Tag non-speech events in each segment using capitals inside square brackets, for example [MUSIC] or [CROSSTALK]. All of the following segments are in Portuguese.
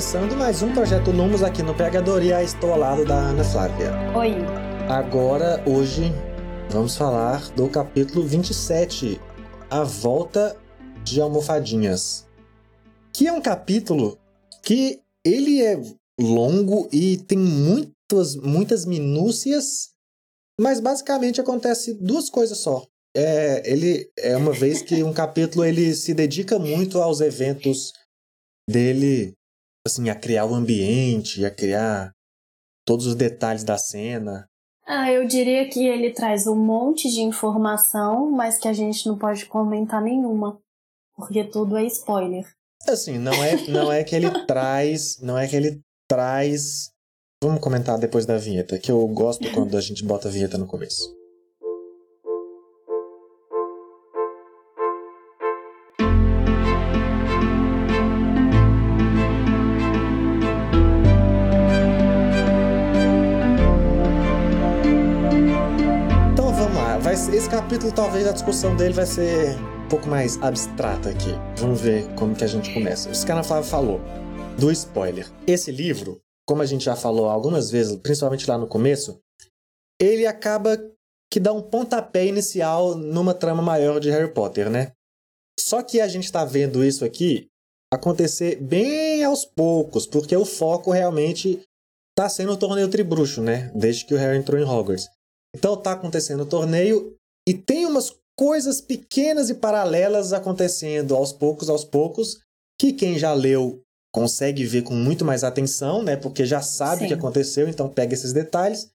Começando mais um projeto Lumos aqui no Pegadoria. Estou ao lado da Ana Flávia. Oi. Agora, hoje, vamos falar do capítulo 27, A Volta de Almofadinhas. Que é um capítulo que ele é longo e tem muitas, muitas minúcias, mas basicamente acontece duas coisas só. É, ele é uma vez que um capítulo ele se dedica muito aos eventos dele, assim, a criar o ambiente, a criar todos os detalhes da cena. Ah, eu diria que ele traz um monte de informação, mas que a gente não pode comentar nenhuma, porque tudo é spoiler. Assim, não é, não é que ele [LAUGHS] traz, não é que ele traz. Vamos comentar depois da vinheta, que eu gosto quando a gente bota a vinheta no começo. Capítulo talvez a discussão dele vai ser um pouco mais abstrata aqui. Vamos ver como que a gente começa. Isso que a Ana Flávia falou do spoiler. Esse livro, como a gente já falou algumas vezes, principalmente lá no começo, ele acaba que dá um pontapé inicial numa trama maior de Harry Potter, né? Só que a gente tá vendo isso aqui acontecer bem aos poucos, porque o foco realmente tá sendo o torneio tribruxo, né? Desde que o Harry entrou em Hogwarts. Então tá acontecendo o torneio e tem umas coisas pequenas e paralelas acontecendo aos poucos, aos poucos, que quem já leu consegue ver com muito mais atenção, né? Porque já sabe o que Sim. aconteceu, então pega esses detalhes.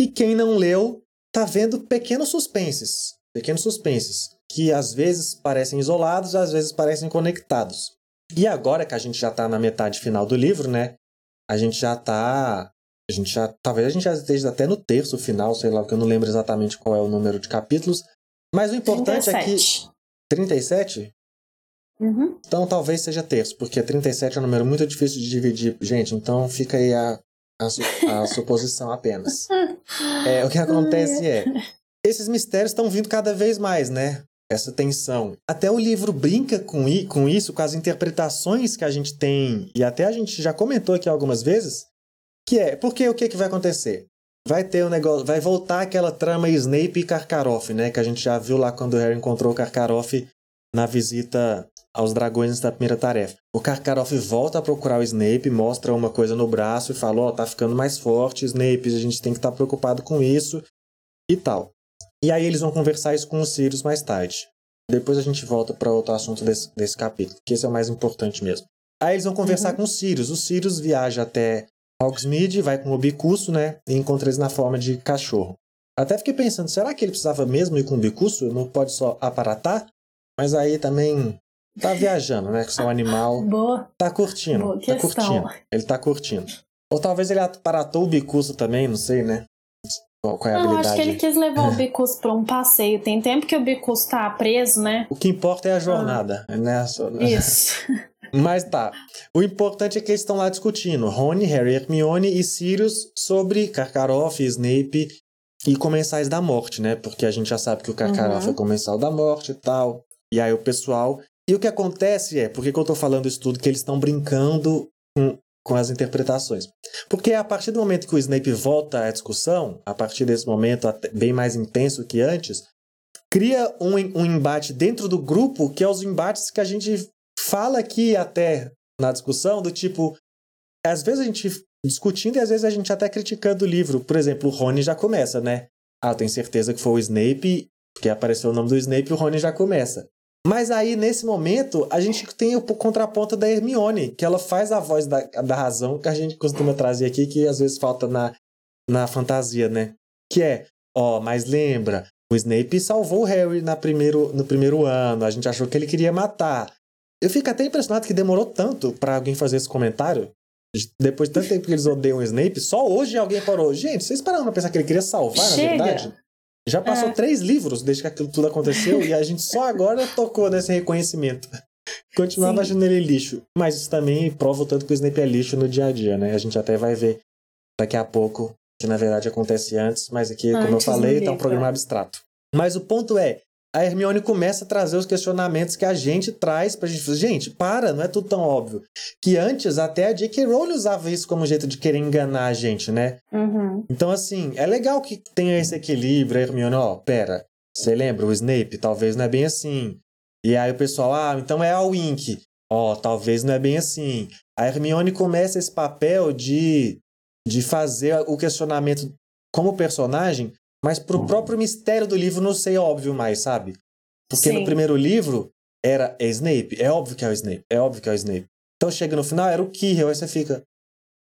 E quem não leu tá vendo pequenos suspenses, pequenos suspenses, que às vezes parecem isolados, às vezes parecem conectados. E agora que a gente já tá na metade final do livro, né? A gente já tá a gente já, talvez a gente já esteja até no terço final, sei lá, que eu não lembro exatamente qual é o número de capítulos. Mas o importante é que 37. 37, Uhum. então talvez seja terço, porque 37 é um número muito difícil de dividir. Gente, então fica aí a, a, su- a [LAUGHS] suposição apenas. [LAUGHS] É, o que acontece é, esses mistérios estão vindo cada vez mais, né? Essa tensão. Até o livro brinca com, com isso, com as interpretações que a gente tem, e até a gente já comentou aqui algumas vezes, que é, porque o que, que vai acontecer? Vai ter um negócio, vai voltar aquela trama Snape e Karkaroff, né? Que a gente já viu lá quando o Harry encontrou o Karkaroff na visita aos dragões da primeira tarefa. O Karkaroff volta a procurar o Snape, mostra uma coisa no braço e fala: Ó, tá ficando mais forte, Snape, a gente tem que estar preocupado com isso e tal. E aí eles vão conversar isso com o Sirius mais tarde. Depois a gente volta para outro assunto desse, desse capítulo, que esse é o mais importante mesmo. Aí eles vão conversar Uhum. com o Sirius. O Sirius viaja até Hogsmeade, vai com o Bicuço, né? E encontra eles na forma de cachorro. Até fiquei pensando, será que ele precisava mesmo ir com o Bicuço? Não pode só aparatar? Mas aí também tá viajando, né? Com seu animal. [LAUGHS] Boa. Tá curtindo. Boa tá curtindo. Ele tá curtindo. Ou talvez ele aparatou o Bicuço também, não sei, né? Qual, qual é a Não, acho que ele quis levar o Bicus pra um passeio. Tem tempo que o Bicus tá preso, né? O que importa é a jornada, né? Só- Isso. [LAUGHS] Mas tá. O importante é que eles estão lá discutindo. Rony, Harry, Hermione e Sirius sobre Karkaroff, Snape e Comensais da Morte, né? Porque a gente já sabe que o Karkaroff Uhum. é Comensal da Morte e tal. E aí o pessoal... E o que acontece é... Por que, que eu tô falando isso tudo? Que eles estão brincando com, com as interpretações. Porque a partir do momento que o Snape volta à discussão, a partir desse momento até bem mais intenso que antes, cria um, um embate dentro do grupo que é os embates que a gente fala aqui até na discussão, do tipo, às vezes a gente discutindo e às vezes a gente até criticando o livro. Por exemplo, o Rony já começa, né? Ah, eu tenho certeza que foi o Snape, porque apareceu o nome do Snape, o Rony já começa. Mas aí, nesse momento, a gente tem o contraponto da Hermione, que ela faz a voz da, da razão que a gente costuma trazer aqui, que às vezes falta na, na fantasia, né? Que é, ó, mas lembra, o Snape salvou o Harry na primeiro, no primeiro ano, a gente achou que ele queria matar. Eu fico até impressionado que demorou tanto pra alguém fazer esse comentário. Depois de tanto tempo que eles odeiam o Snape, só hoje alguém parou. Gente, vocês pararam pra pensar que ele queria salvar, Chega. na verdade? Já passou É. três livros desde que aquilo tudo aconteceu e a gente só agora tocou nesse reconhecimento. [LAUGHS] Continuava Sim. achando ele lixo. Mas isso também prova o tanto que o Snape é lixo no dia a dia, né? A gente até vai ver daqui a pouco que na verdade acontece antes, mas aqui, como eu Antes falei, tá um programa abstrato. Mas o ponto é, a Hermione começa a trazer os questionamentos que a gente traz pra gente. Gente, para, não é tudo tão óbvio. Que antes até a J.K. Rowling usava isso como jeito de querer enganar a gente, né? Uhum. Então, assim, é legal que tenha esse equilíbrio, a Hermione, ó, pera, você lembra, o Snape talvez não é bem assim. E aí o pessoal, ah, então é a Wink. Ó, talvez não é bem assim. A Hermione começa esse papel de, de fazer o questionamento como personagem, mas pro próprio mistério do livro não ser óbvio mais, sabe? Porque no Sim. primeiro livro era é Snape, é óbvio que é o Snape, é óbvio que é o Snape. Então chega no final, era o Quirrell, aí você fica,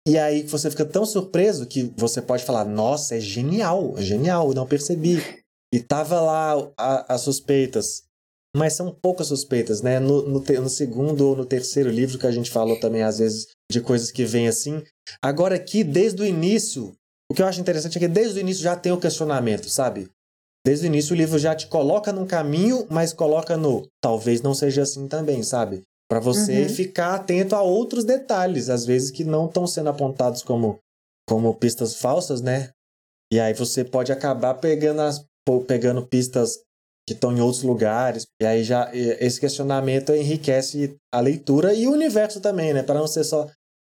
e aí você fica tão surpreso que você pode falar, nossa, é genial, é genial, não percebi. E tava lá a- as suspeitas. Mas são poucas suspeitas, né? No, no, te- no segundo ou no terceiro livro que a gente falou também, às vezes, de coisas que vêm assim. Agora aqui, desde o início, o que eu acho interessante é que desde o início já tem o questionamento, sabe? Desde o início o livro já te coloca num caminho, mas coloca no talvez não seja assim também, sabe? Pra você Uhum. ficar atento a outros detalhes, às vezes que não estão sendo apontados como, como pistas falsas, né? E aí você pode acabar pegando, as, pegando pistas que estão em outros lugares. E aí já esse questionamento enriquece a leitura e o universo também, né? Para não ser só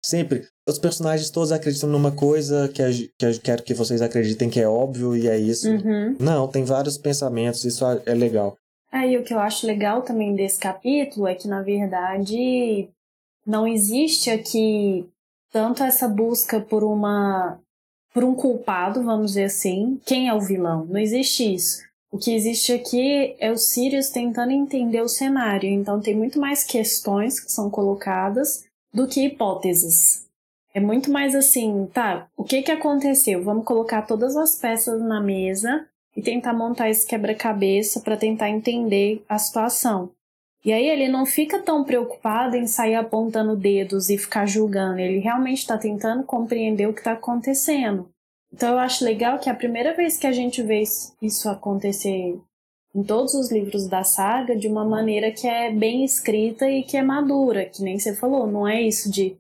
sempre os personagens todos acreditam numa coisa que, que eu quero que vocês acreditem que é óbvio e é isso. Uhum. Não, tem vários pensamentos, isso é legal. Aí o que eu acho legal também desse capítulo é que, na verdade, não existe aqui tanto essa busca por uma por um culpado, vamos dizer assim. Quem é o vilão? Não existe isso. O que existe aqui é o Sirius tentando entender o cenário. Então tem muito mais questões que são colocadas do que hipóteses. É muito mais assim, tá, o que que aconteceu? Vamos colocar todas as peças na mesa e tentar montar esse quebra-cabeça para tentar entender a situação. E aí ele não fica tão preocupado em sair apontando dedos e ficar julgando, ele realmente está tentando compreender o que está acontecendo. Então eu acho legal que a primeira vez que a gente vê isso acontecer em todos os livros da saga de uma maneira que é bem escrita e que é madura, que nem você falou, não é isso de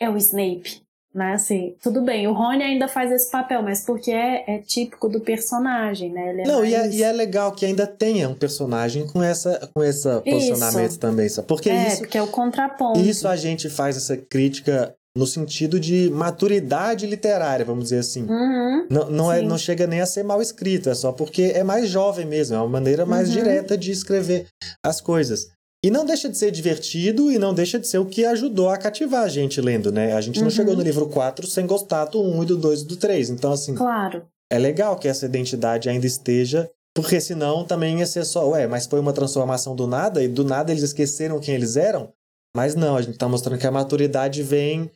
é o Snape, né? Assim, tudo bem, o Rony ainda faz esse papel, mas porque é, é típico do personagem, né? É Não, e é, mais- e é legal que ainda tenha um personagem com essa com esse posicionamento também, sabe? Porque é, isso, porque é o contraponto. isso a gente faz essa crítica no sentido de maturidade literária, vamos dizer assim. Uhum. Não, não, é, não chega nem a ser mal escrito, é só porque é mais jovem mesmo, é uma maneira mais Uhum. direta de escrever as coisas. E não deixa de ser divertido e não deixa de ser o que ajudou a cativar a gente lendo, né? A gente não Uhum. chegou no livro 4 sem gostar do 1 e do 2 e do 3. Então, assim, Claro. é legal que essa identidade ainda esteja, porque senão também ia ser só, ué, mas foi uma transformação do nada e do nada eles esqueceram quem eles eram? Mas não, a gente tá mostrando que a maturidade vem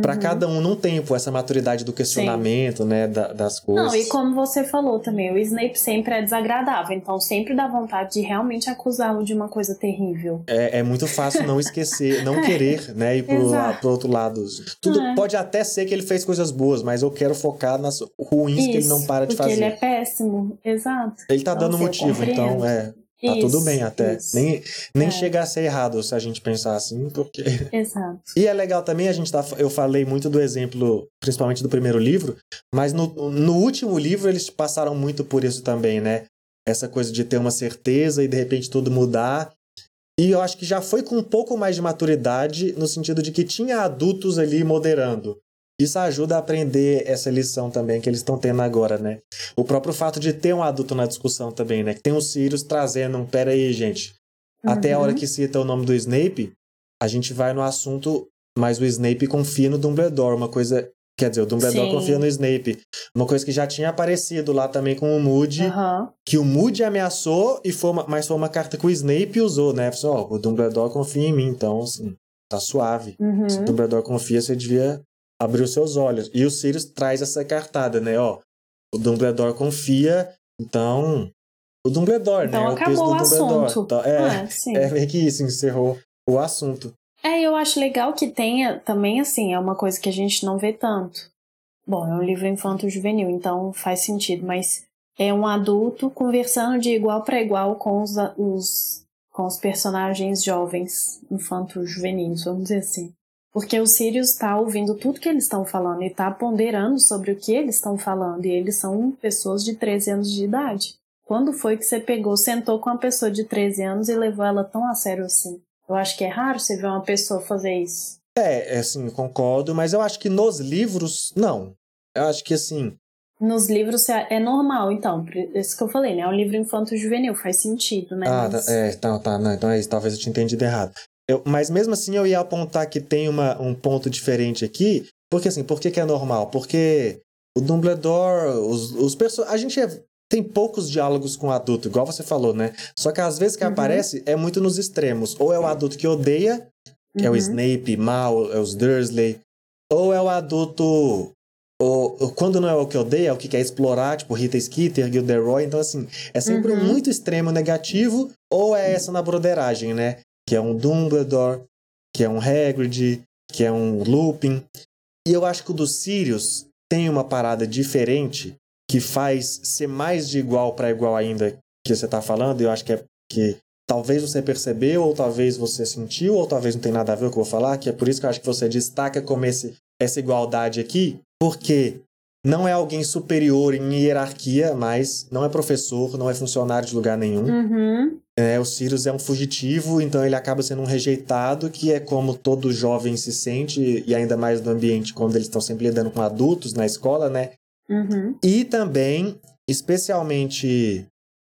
pra Uhum. cada um num tempo, essa maturidade do questionamento, né, da- das coisas. Não, e como você falou também, o Snape sempre é desagradável, então sempre dá vontade de realmente acusá-lo de uma coisa terrível. É, é muito fácil não esquecer, não [LAUGHS] querer, né, ir pro, pro outro lado. Tudo É. pode até ser que ele fez coisas boas, mas eu quero focar nas ruins que ele não para de porque fazer. ele é péssimo, exato. Ele tá Então, dando motivo, então é. Tá Isso, tudo bem até. isso. Nem, nem É. chega a ser errado se a gente pensar assim, porque. [LAUGHS] Exato. E é legal também, a gente tá. Eu falei muito do exemplo, principalmente do primeiro livro, mas no, no último livro eles passaram muito por isso também, né? Essa coisa de ter uma certeza e de repente tudo mudar. E eu acho que já foi com um pouco mais de maturidade, no sentido de que tinha adultos ali moderando. Isso ajuda a aprender essa lição também que eles estão tendo agora, né? O próprio fato de ter um adulto na discussão também, né? Que tem os Sirius trazendo um, pera aí, gente. Até a hora Uhum. que cita o nome do Snape, a gente vai no assunto, mas o Snape confia no Dumbledore, uma coisa... Quer dizer, o Dumbledore Sim. confia no Snape. Uma coisa que já tinha aparecido lá também com o Moody, Aham. que o Moody ameaçou, e foi uma, mas foi uma carta que o Snape usou, né? Falou, ó, o Dumbledore confia em mim, então, assim, tá suave. Uhum. Se o Dumbledore confia, você devia abrir os seus olhos. E o Sirius traz essa cartada, né? Ó, o Dumbledore confia, então. O Dumbledore, Então né? acabou o o assunto. Então, é, Ah, [LAUGHS] é meio que isso, encerrou o assunto. É, eu acho legal que tenha também, assim, é uma coisa que a gente não vê tanto. Bom, é um livro infanto-juvenil, então faz sentido, mas é um adulto conversando de igual para igual com os, os, com os personagens jovens, infanto-juvenis, vamos dizer assim. Porque o Sirius está ouvindo tudo que eles estão falando e está ponderando sobre o que eles estão falando, e eles são pessoas de 13 anos de idade. Quando foi que você pegou, sentou com uma pessoa de 13 anos e levou ela tão a sério assim? Eu acho que é raro você ver uma pessoa fazer isso. É, assim, concordo, mas eu acho que nos livros, não. Eu acho que assim. Nos livros é, é normal, então. Isso que eu falei, né? É um livro infanto-juvenil, faz sentido, né? Ah, mas... é, tá, tá. Não, então é isso, talvez eu tinha entendido errado. Eu, mas mesmo assim eu ia apontar que tem uma, um ponto diferente aqui. Porque assim, por que, que é normal? Porque o Dumbledore, os, os personagens. A gente é, tem poucos diálogos com o adulto, igual você falou, né? Só que às vezes que uhum. aparece é muito nos extremos. Ou é o adulto que odeia, que uhum. é o uhum. Snape, mal, é os Dursley. Ou é o adulto. Ou, quando não é o que odeia, é o que quer explorar, tipo Rita Skeeter, Gilderoy. Então, assim, é sempre uhum. muito extremo negativo. Ou é essa na broderagem, né? Que é um Dumbledore, que é um Hagrid, que é um Lupin. E eu acho que o do Sirius tem uma parada diferente que faz ser mais de igual para igual ainda que você está falando, eu acho que é que talvez você percebeu, ou talvez você sentiu, ou talvez não tem nada a ver com o que eu vou falar, que é por isso que eu acho que você destaca como esse, essa igualdade aqui, porque não é alguém superior em hierarquia, mas não é professor, não é funcionário de lugar nenhum. Uhum. É, o Sirius é um fugitivo, então ele acaba sendo um rejeitado, que é como todo jovem se sente, e ainda mais no ambiente quando eles estão sempre lidando com adultos na escola, né? Uhum. E também, especialmente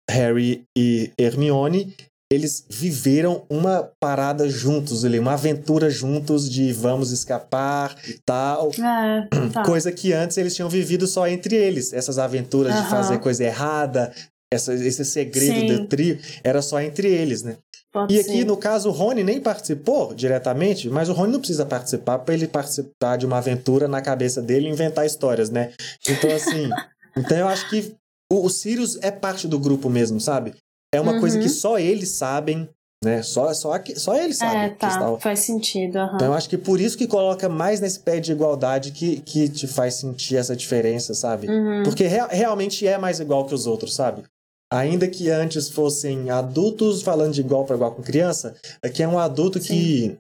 Harry e Hermione, eles viveram uma parada juntos ali, uma aventura juntos de vamos escapar e tal. É, tá. Coisa que antes eles tinham vivido só entre eles. Essas aventuras uhum. de fazer coisa errada, essa, esse segredo Sim. do trio, era só entre eles, né? Pode e aqui, ser. no caso, o Rony nem participou diretamente, mas o Rony não precisa participar para ele participar de uma aventura na cabeça dele e inventar histórias, né? Então, assim. [LAUGHS] então eu acho que o, o Sirius é parte do grupo mesmo, sabe? É uma uhum. coisa que só eles sabem, né? Só, só, só eles sabem. É, tá. Faz sentido. Uhum. Então eu acho que por isso que coloca mais nesse pé de igualdade que, que te faz sentir essa diferença, sabe? Uhum. Porque re realmente é mais igual que os outros, sabe? Ainda que antes fossem adultos falando de igual para igual com criança, aqui é um adulto Sim. que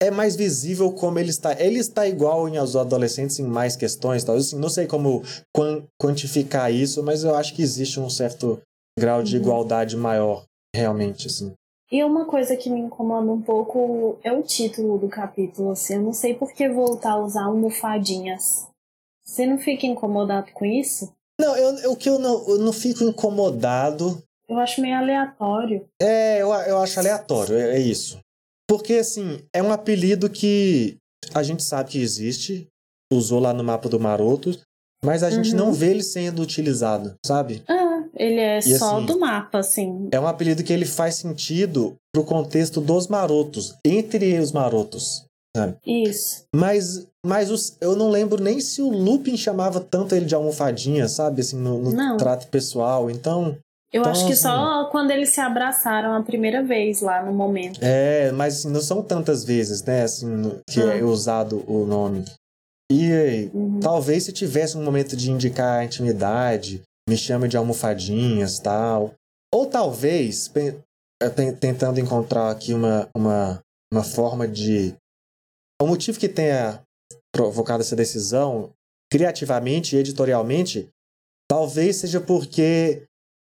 é mais visível como ele está. Ele está igual aos adolescentes em mais questões, talvez assim, não sei como quantificar isso, mas eu acho que existe um certo grau de uhum. igualdade maior, realmente, assim. E uma coisa que me incomoda um pouco é o título do capítulo, assim, eu não sei por que voltar a usar almofadinhas. Você não fica incomodado com isso? Não, eu, o que eu não, eu não fico incomodado. Eu acho meio aleatório. É, eu, eu acho aleatório, é, é isso. Porque, assim, é um apelido que a gente sabe que existe, usou lá no mapa do Maroto, mas a gente não uhum. vê ele sendo utilizado, sabe? Ah, ele é e, só assim, do mapa, assim. É um apelido que ele faz sentido pro contexto dos marotos, entre os marotos. Sabe? Isso. Mas, mas os, eu não lembro nem se o Lupin chamava tanto ele de almofadinha, sabe? Assim, no, no trato pessoal. Então. Eu então, acho que assim, só quando eles se abraçaram a primeira vez lá no momento. É, mas assim, não são tantas vezes, né? Assim, que é hum. usado o nome. E uhum. talvez se tivesse um momento de indicar a intimidade, me chame de almofadinhas tal. Ou talvez, tentando encontrar aqui uma, uma, uma forma de o motivo que tenha provocado essa decisão, criativamente e editorialmente, talvez seja porque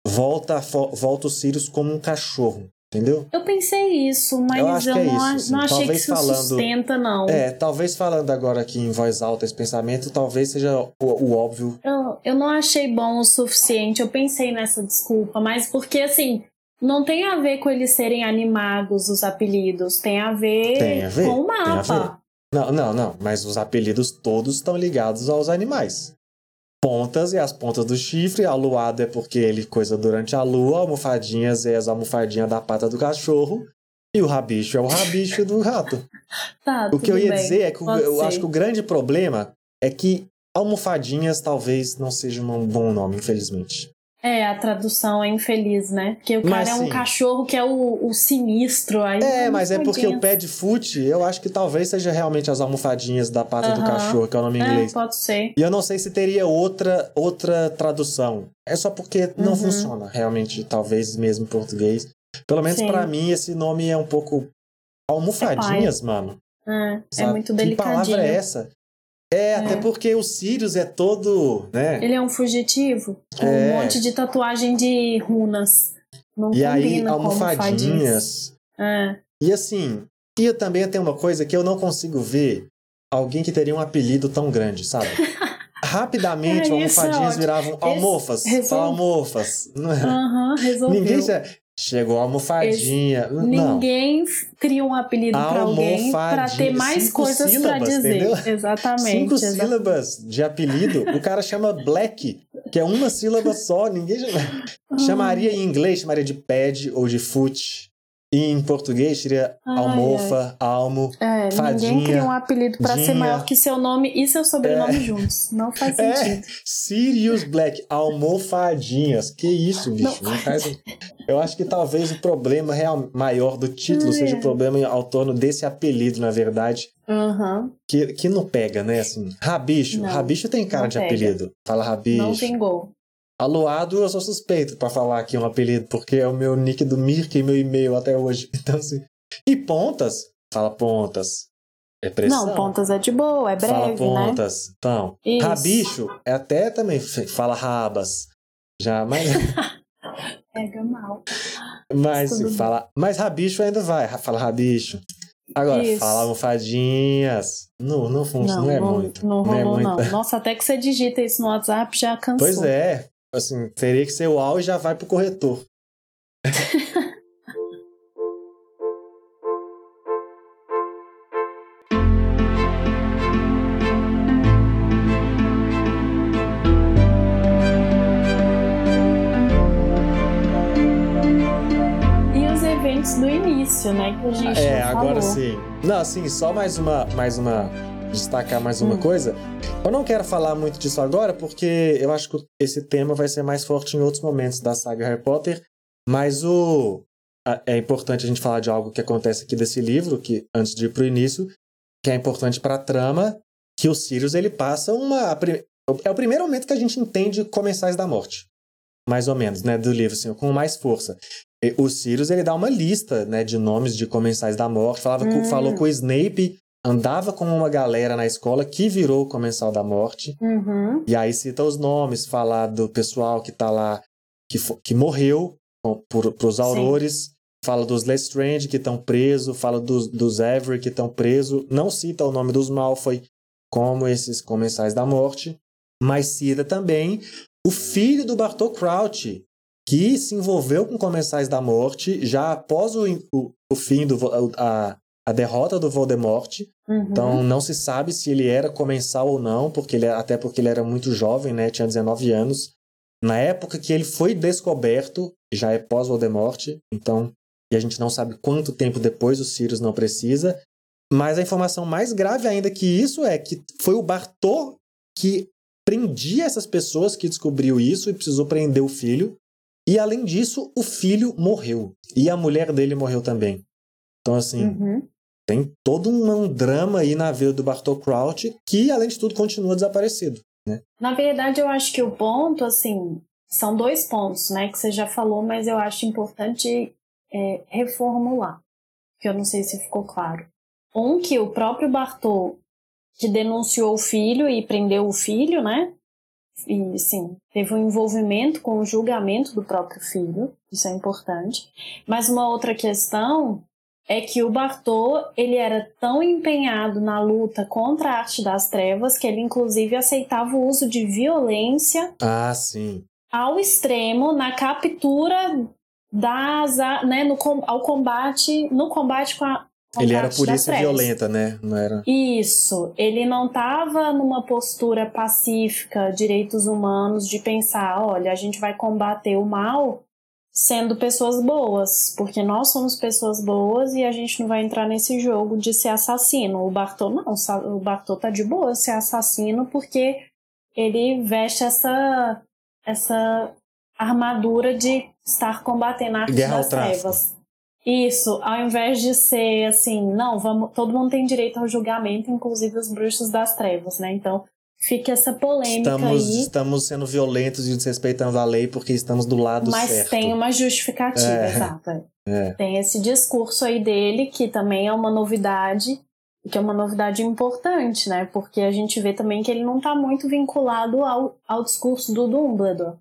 volta, volta o Sirius como um cachorro. Entendeu? Eu pensei isso, mas eu, eu é não, isso, assim. não, achei talvez que isso falando, sustenta, não. É, talvez falando agora aqui em voz alta esse pensamento, talvez seja o, o óbvio. Eu, eu não achei bom o suficiente, eu pensei nessa desculpa, mas porque assim, não tem a ver com eles serem animados, os apelidos. Tem a ver, tem a ver com o mapa. Não, não, não. Mas os apelidos todos estão ligados aos animais. Pontas e as pontas do chifre. Aluado é porque ele coisa durante a lua. Almofadinhas é as almofadinhas da pata do cachorro. E o rabicho é o rabicho do rato. [LAUGHS] Tá, o que eu ia bem. dizer é que Pode eu ser. acho que o grande problema é que almofadinhas talvez não seja um bom nome, infelizmente. É, a tradução é infeliz, né? Porque o cara Mas, é um sim. cachorro que é o, o sinistro. Aí É, mas é porque o pé de foot, eu acho que talvez seja realmente as almofadinhas da pata do Aham. cachorro, que é o nome em É, inglês. pode ser. E eu não sei se teria outra outra tradução. É só porque não Uhum. funciona realmente, talvez mesmo em português. Pelo menos pra mim esse nome é um pouco almofadinhas, mano. É, é muito Que delicadinho. palavra é essa? É, até porque o Sirius é todo, né? Ele é um fugitivo com É. um monte de tatuagem de runas. Não E aí almofadinhas. É. E assim, e eu também tenho uma coisa que eu não consigo ver alguém que teria um apelido tão grande, sabe? [LAUGHS] Rapidamente, É, é almofadinhas ótimo. viravam almofas. resolve- Fala almofas. É? Aham, resolveu. Ninguém já... Chegou a almofadinha. Não. Ninguém cria um apelido pra alguém pra ter mais Cinco coisas pra sílabas, dizer. entendeu? Exatamente. Cinco exa- sílabas de apelido. O cara chama Black, que é uma sílaba só. Ninguém chama... Ah. chamaria em inglês, chamaria de pad ou de foot. E em português seria Ai, almofa, almo. É, Fadinha, ninguém cria um apelido pra ser maior que seu nome e seu sobrenome juntos. Não faz É, sentido. Sirius Black, almofadinhas. Que isso, bicho? Não faz... Eu acho que talvez o problema real maior do título seja o É. problema ao torno desse apelido, na verdade. Aham. Que, que não pega, né? Assim, rabicho. Não, rabicho tem cara não de pega. apelido. Fala rabicho. Não vingou. Aluado, eu sou suspeito pra falar aqui um apelido, porque é o meu nick do Mirk e meu e-mail até hoje. [LAUGHS] Então, assim. E pontas? Fala pontas. É pressão. Não, pontas é de boa, é Fala breve, né? pontas. Então, Isso. rabicho é até também fala rabas. Já, mas, [LAUGHS] Pega mal. mas se fala. Mas rabicho ainda vai, fala rabicho. Agora, Isso. fala almofadinhas. Não, não funciona, não, é muito. Não é rolou, muito. não. Nossa, até que você digita isso no WhatsApp já cansou. Pois é. Assim, teria que ser o AU e já vai pro corretor. E os eventos do início, né? Que a gente É, agora falou. sim. Não, assim, só mais uma, mais uma, destacar mais uma Hum. coisa. Eu não quero falar muito disso agora, porque eu acho que esse tema vai ser mais forte em outros momentos da saga Harry Potter. Mas o é importante a gente falar de algo que acontece aqui desse livro, que antes de ir pro início, que é importante para a trama, que o Sirius ele passa uma é o primeiro momento que a gente entende Comensais da Morte. Mais ou menos, né, do livro assim, com mais força. E O Sirius ele dá uma lista, né, de nomes de Comensais da Morte, falava com- Hum. falou que o Snape andava com uma galera na escola que virou o Comensal da Morte. Uhum. E aí cita os nomes, fala do pessoal que tá lá, que, que morreu por, pros aurores. Fala dos Lestrange que estão presos, fala dos, dos Avery que estão presos. Não cita o nome dos Malfoy como esses comensais da morte, mas cita também o filho do Bartol Crouch, que se envolveu com comensais da morte já após o, o, o fim do a, a derrota do Voldemort. Uhum. Então não se sabe se ele era comensal ou não, porque ele, até porque ele era muito jovem, né? Tinha 19 anos. Na época que ele foi descoberto, já é pós-Voldemort, então e a gente não sabe quanto tempo depois o Sirius não precisa. Mas a informação mais grave ainda que isso é que foi o Bartô que prendia essas pessoas que descobriu isso e precisou prender o filho. E além disso, o filho morreu. E a mulher dele morreu também. Então, assim, Uhum. Tem todo um, drama aí na vida do Bartol Crouch que, além de tudo, continua desaparecido. Na verdade, eu acho que o ponto, assim, são dois pontos, né, que você já falou, mas eu acho importante é, reformular, que eu não sei se ficou claro. Um, que o próprio Bartô, que denunciou o filho e prendeu o filho, né, e, sim, teve um envolvimento com o julgamento do próprio filho, isso é importante. Mas uma outra questão é que o Bartô, ele era tão empenhado na luta contra a arte das trevas que ele inclusive aceitava o uso de violência Ah, sim. ao extremo na captura das, né, no, ao combate, no combate com a com Ele era polícia trevas. violenta, né? Não era. Isso, ele não estava numa postura pacífica, direitos humanos, de pensar, olha, a gente vai combater o mal sendo pessoas boas, porque nós somos pessoas boas e a gente não vai entrar nesse jogo de ser assassino. O Bartô não, o Bartô tá de boa ser assassino porque ele veste essa essa armadura de estar combatendo a arte Guerra das trevas. Isso, ao invés de ser assim, não, vamos, todo mundo tem direito ao julgamento, inclusive os bruxos das trevas, né? Então fica essa polêmica Estamos, aí, estamos sendo violentos e desrespeitando a lei porque estamos do lado mas certo. tem uma justificativa, É. exato. [LAUGHS] é. Tem esse discurso aí dele, que também é uma novidade, e que é uma novidade importante, né? Porque a gente vê também que ele não está muito vinculado ao, ao discurso do Dumbledore.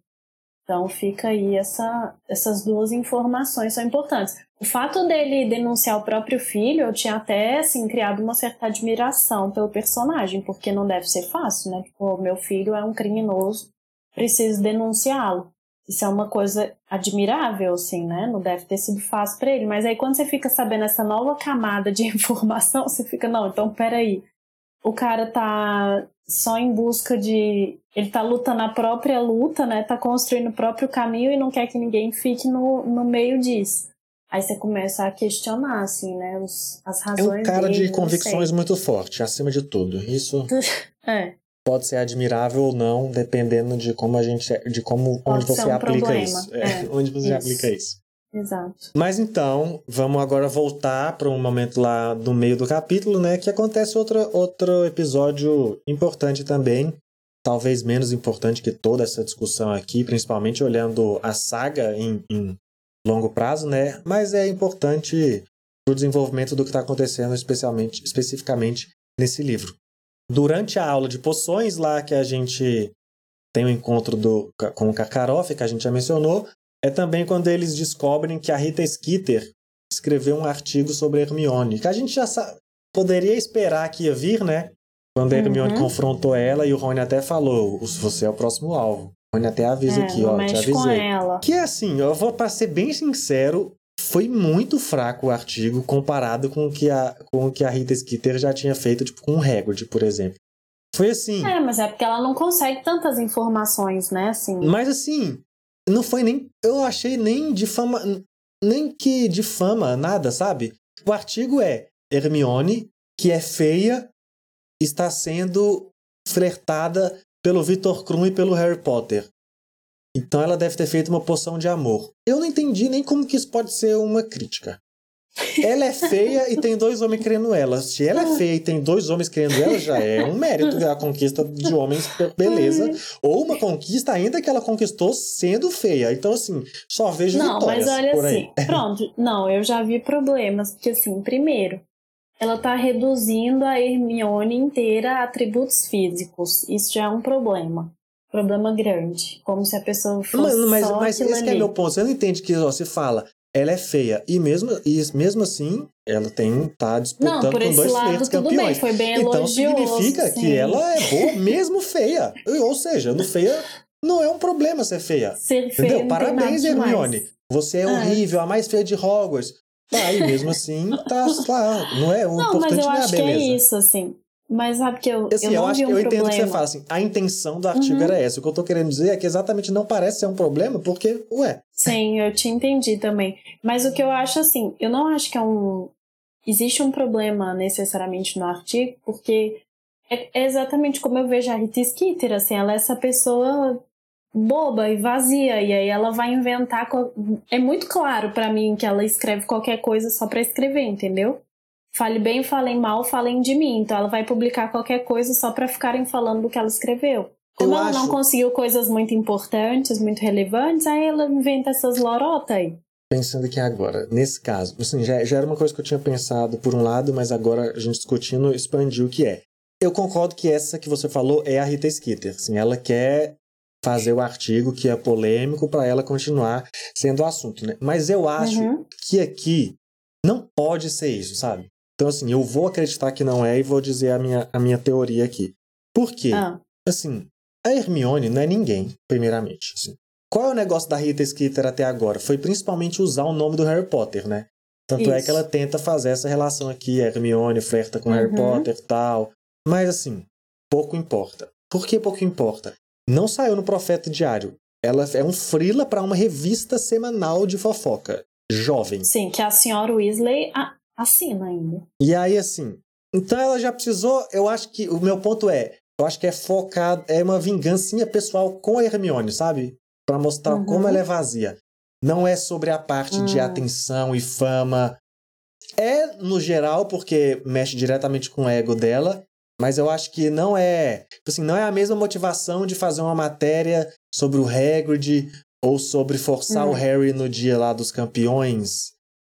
Então fica aí essa, essas duas informações são importantes. O fato dele denunciar o próprio filho, eu tinha até assim, criado uma certa admiração pelo personagem, porque não deve ser fácil, né? O meu filho é um criminoso, preciso denunciá-lo. Isso é uma coisa admirável, assim, né? Não deve ter sido fácil para ele. Mas aí quando você fica sabendo essa nova camada de [LAUGHS] informação, você fica, não, então peraí. O cara tá só em busca de. Ele tá lutando a própria luta, né? Tá construindo o próprio caminho e não quer que ninguém fique no, no meio disso. Aí você começa a questionar, assim, né? Os, as É razões um cara dele, de convicções muito forte, acima de tudo. Isso. [LAUGHS] É, pode ser admirável ou não, dependendo de como a gente, de como Pode onde você um aplica problema, isso. é, [LAUGHS] onde você isso. aplica isso. exato. Mas então, vamos agora voltar para um momento lá no meio do capítulo, né? Que acontece outro, outro episódio importante também. Talvez menos importante que toda essa discussão aqui, principalmente olhando a saga em, em longo prazo, né? Mas é importante para o desenvolvimento do que está acontecendo, especialmente, especificamente nesse livro. Durante a aula de poções, lá que a gente tem o encontro do, com o Karkaroff, que a gente já mencionou, é também quando eles descobrem que a Rita Skeeter escreveu um artigo sobre Hermione, que a gente já poderia esperar que ia vir, né? Quando a Hermione Uhum. confrontou ela e o Rony até falou: você é o próximo alvo. Rony até avisa É, aqui, ó, te mexe com avisei. ela. Que é assim, eu vou para ser bem sincero, foi muito fraco o artigo comparado com o que a, com o que a Rita Skeeter já tinha feito, tipo, com o Hagrid, por exemplo. Foi assim. É, mas é porque ela não consegue tantas informações, né? Assim, Mas assim, não foi nem. Eu achei nem difama. Nem que difama nada, sabe? O artigo é Hermione, que é feia, está sendo flertada pelo Victor Krum e pelo Harry Potter. Então ela deve ter feito uma poção de amor. Eu não entendi nem como que isso pode ser uma crítica. Ela é feia e tem dois homens querendo ela. Se ela é feia e tem dois homens querendo ela, já é um mérito a conquista de homens, beleza. Ou uma conquista ainda que ela conquistou sendo feia. Então, assim, só vejo Não, vitórias mas olha assim, pronto. Não, eu já vi problemas, porque assim, primeiro, ela tá reduzindo a Hermione inteira a atributos físicos. Isso já é um problema. Problema grande. Como se a pessoa fosse Mas, mas, só mas esse é meu ponto. Você não entende que ó, se fala, ela é feia. E mesmo, e mesmo assim, ela tem tá disputando Não, por com dois lado tudo bem, campeões. foi bem Então significa sim. que ela é boa mesmo feia. Ou seja, no feia não é um problema ser feia. Ser feia Entendeu? Parabéns, nada demais. Hermione. Você é Ah. horrível, a mais feia de Hogwarts. Tá, e mesmo assim, tá lá. Não é? O Não, importante mas eu não é acho que é isso, assim. Mas sabe que eu, Assim, eu eu, acho, um eu entendo o problema. que você fala, assim, a intenção do artigo Uhum. era essa. O que eu tô querendo dizer é que exatamente não parece ser um problema, porque, ué, Sim, eu te entendi também. Mas o que eu acho assim, eu não acho que é um. Existe um problema necessariamente no artigo, porque é, é exatamente como eu vejo a Rita Skeeter, assim, ela é essa pessoa boba e vazia, e aí ela vai inventar. É muito claro pra mim que ela escreve qualquer coisa só pra escrever, entendeu? Fale bem, falem mal, falem de mim. Então ela vai publicar qualquer coisa só pra ficarem falando do que ela escreveu. Como Eu ela não acho- conseguiu coisas muito importantes, muito relevantes, aí ela inventa essas lorotas aí. pensando aqui agora, nesse caso, assim, já, já era uma coisa que eu tinha pensado por um lado, mas agora a gente discutindo expandiu o que é. Eu concordo que essa que você falou é a Rita Skeeter. Assim, ela quer fazer o artigo que é polêmico para ela continuar sendo o assunto, né? Mas eu acho Uhum. que aqui não pode ser isso, sabe? Então, assim, eu vou acreditar que não é e vou dizer a minha, a minha teoria aqui. Por quê? Ah, Assim, a Hermione não é ninguém, primeiramente. assim. Qual é o negócio da Rita Skeeter até agora? Foi principalmente usar o nome do Harry Potter, né? Tanto é Isso. que ela tenta fazer essa relação aqui, a Hermione flerta com Harry Uhum. Potter e tal. Mas assim, pouco importa. Por que pouco importa? Não saiu no Profeta Diário. Ela é um frila para uma revista semanal de fofoca. Jovem. sim, que a senhora Weasley assina ainda. E aí, assim. Então ela já precisou. Eu acho que. O meu ponto é. Eu acho que é focado. É uma vingancinha pessoal com a Hermione, sabe? para mostrar Uhum. como ela é vazia. Não é sobre a parte de Hum. atenção e fama. É no geral porque mexe diretamente com o ego dela, mas eu acho que não é, tipo assim, não é a mesma motivação de fazer uma matéria sobre o Hagrid ou sobre forçar Hum. o Harry no dia lá dos campeões.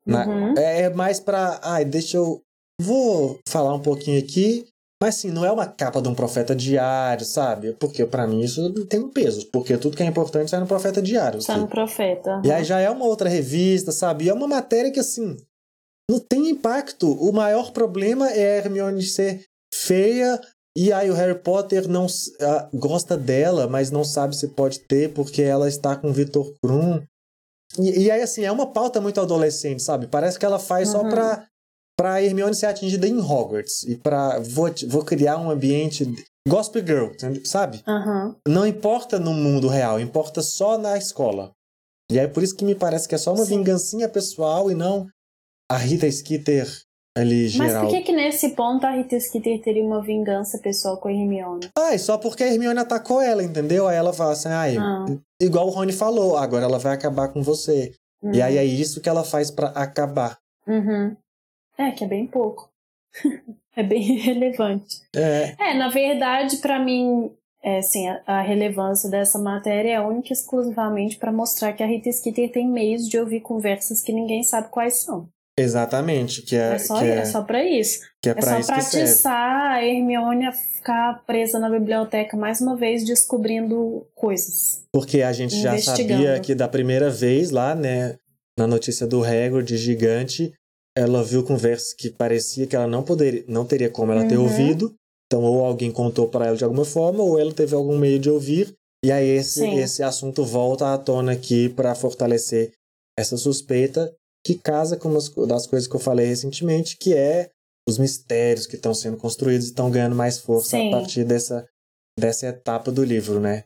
Na- Uhum. é, é mais pra. Ai, deixa eu. Vou falar um pouquinho aqui. Mas assim, não é uma capa de um profeta diário, sabe? Porque pra mim isso tem um peso. Porque tudo que é importante sai no profeta diário. Assim. no profeta. E aí já é uma outra revista, sabe? E é uma matéria que, assim, não tem impacto. O maior problema é a Hermione ser feia e aí o Harry Potter não ah, gosta dela, mas não sabe se pode ter porque ela está com o Victor Krum. E, e aí, assim, é uma pauta muito adolescente, sabe? Parece que ela faz só Uhum. pra, pra Hermione ser atingida em Hogwarts. E pra... Vou, vou criar um ambiente... Gospel Girl, sabe? Aham. não importa no mundo real, importa só na escola. E é por isso que me parece que é só uma Sim. vingancinha pessoal e não a Rita Skeeter ali Mas geral. por que que nesse ponto a Rita Skeeter teria uma vingança pessoal com a Hermione? Ai, só porque a Hermione atacou ela, entendeu? Aí ela fala assim, ai, Ah. igual o Rony falou, agora ela vai acabar com você. Uhum. E aí é isso que ela faz pra acabar. Uhum. É, que é bem pouco. [LAUGHS] é bem relevante. É, É, na verdade, pra mim, é, assim, a, a relevância dessa matéria é única e exclusivamente pra mostrar que a Rita Skeeter tem meios de ouvir conversas que ninguém sabe quais são. Exatamente, que é, É só, que é, é só pra isso. que é É só isso pra a Hermione a ficar presa na biblioteca mais uma vez descobrindo coisas. Porque a gente já sabia que da primeira vez lá, né, na notícia do Hagrid gigante, ela viu conversas que parecia que ela não poderia, não teria como ela ter Uhum. ouvido. Então, ou alguém contou para ela de alguma forma, ou ela teve algum meio de ouvir. E aí esse, Sim. esse assunto volta à tona aqui para fortalecer essa suspeita que casa com umas das coisas que eu falei recentemente, que é os mistérios que estão sendo construídos e estão ganhando mais força Sim. a partir dessa, dessa etapa do livro, né?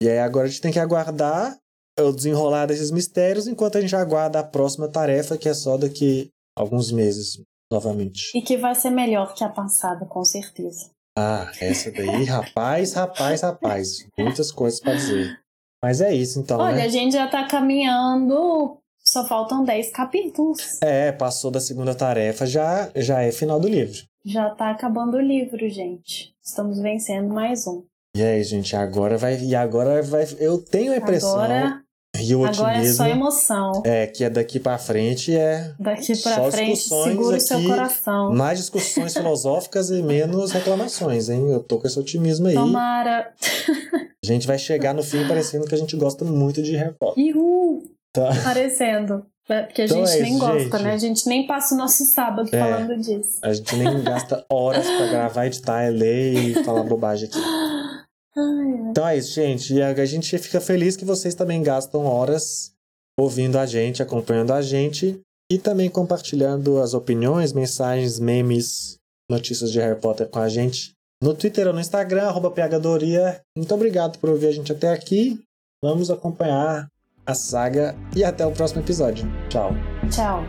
E aí agora a gente tem que aguardar o desenrolar desses mistérios enquanto a gente aguarda a próxima tarefa, que é só daqui alguns meses, novamente. E que vai ser melhor que a passada, com certeza. Ah, essa daí, [LAUGHS] rapaz, rapaz, rapaz. Muitas coisas pra dizer. Mas é isso então, Olha, né? a gente já tá caminhando, só faltam 10 capítulos. É, passou da segunda tarefa, já, já é final do livro. Já tá acabando o livro, gente. Estamos vencendo mais um. E aí, gente, agora vai. E agora vai. Eu tenho a impressão Agora, e o agora é otimismo só emoção. é que é daqui pra frente é Daqui pra frente, segura o seu coração. mais discussões [LAUGHS] filosóficas e menos reclamações, hein? Eu tô com esse otimismo aí. Tomara. [LAUGHS] A gente vai chegar no fim parecendo que a gente gosta muito de Harry Potter. Tá. Parecendo. É, Porque a Então gente é nem isso, gosta, gente. né? A gente nem passa o nosso sábado É. falando disso. A gente nem gasta horas pra gravar, editar, ler e falar bobagem aqui. Ai, Então é isso, gente. E a gente fica feliz que vocês também gastam horas ouvindo a gente, acompanhando a gente e também compartilhando as opiniões, mensagens, memes, notícias de Harry Potter com a gente no Twitter ou no Instagram, arroba PHDoria. Muito obrigado por ouvir a gente até aqui. Vamos acompanhar a saga e até o próximo episódio. Tchau. tchau.